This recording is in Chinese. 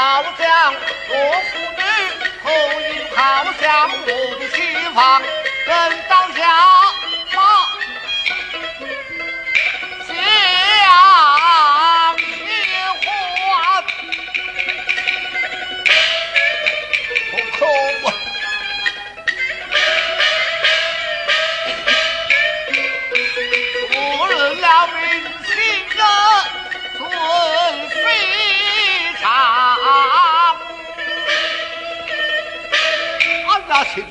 好像我父女投影投向我的亲王大行。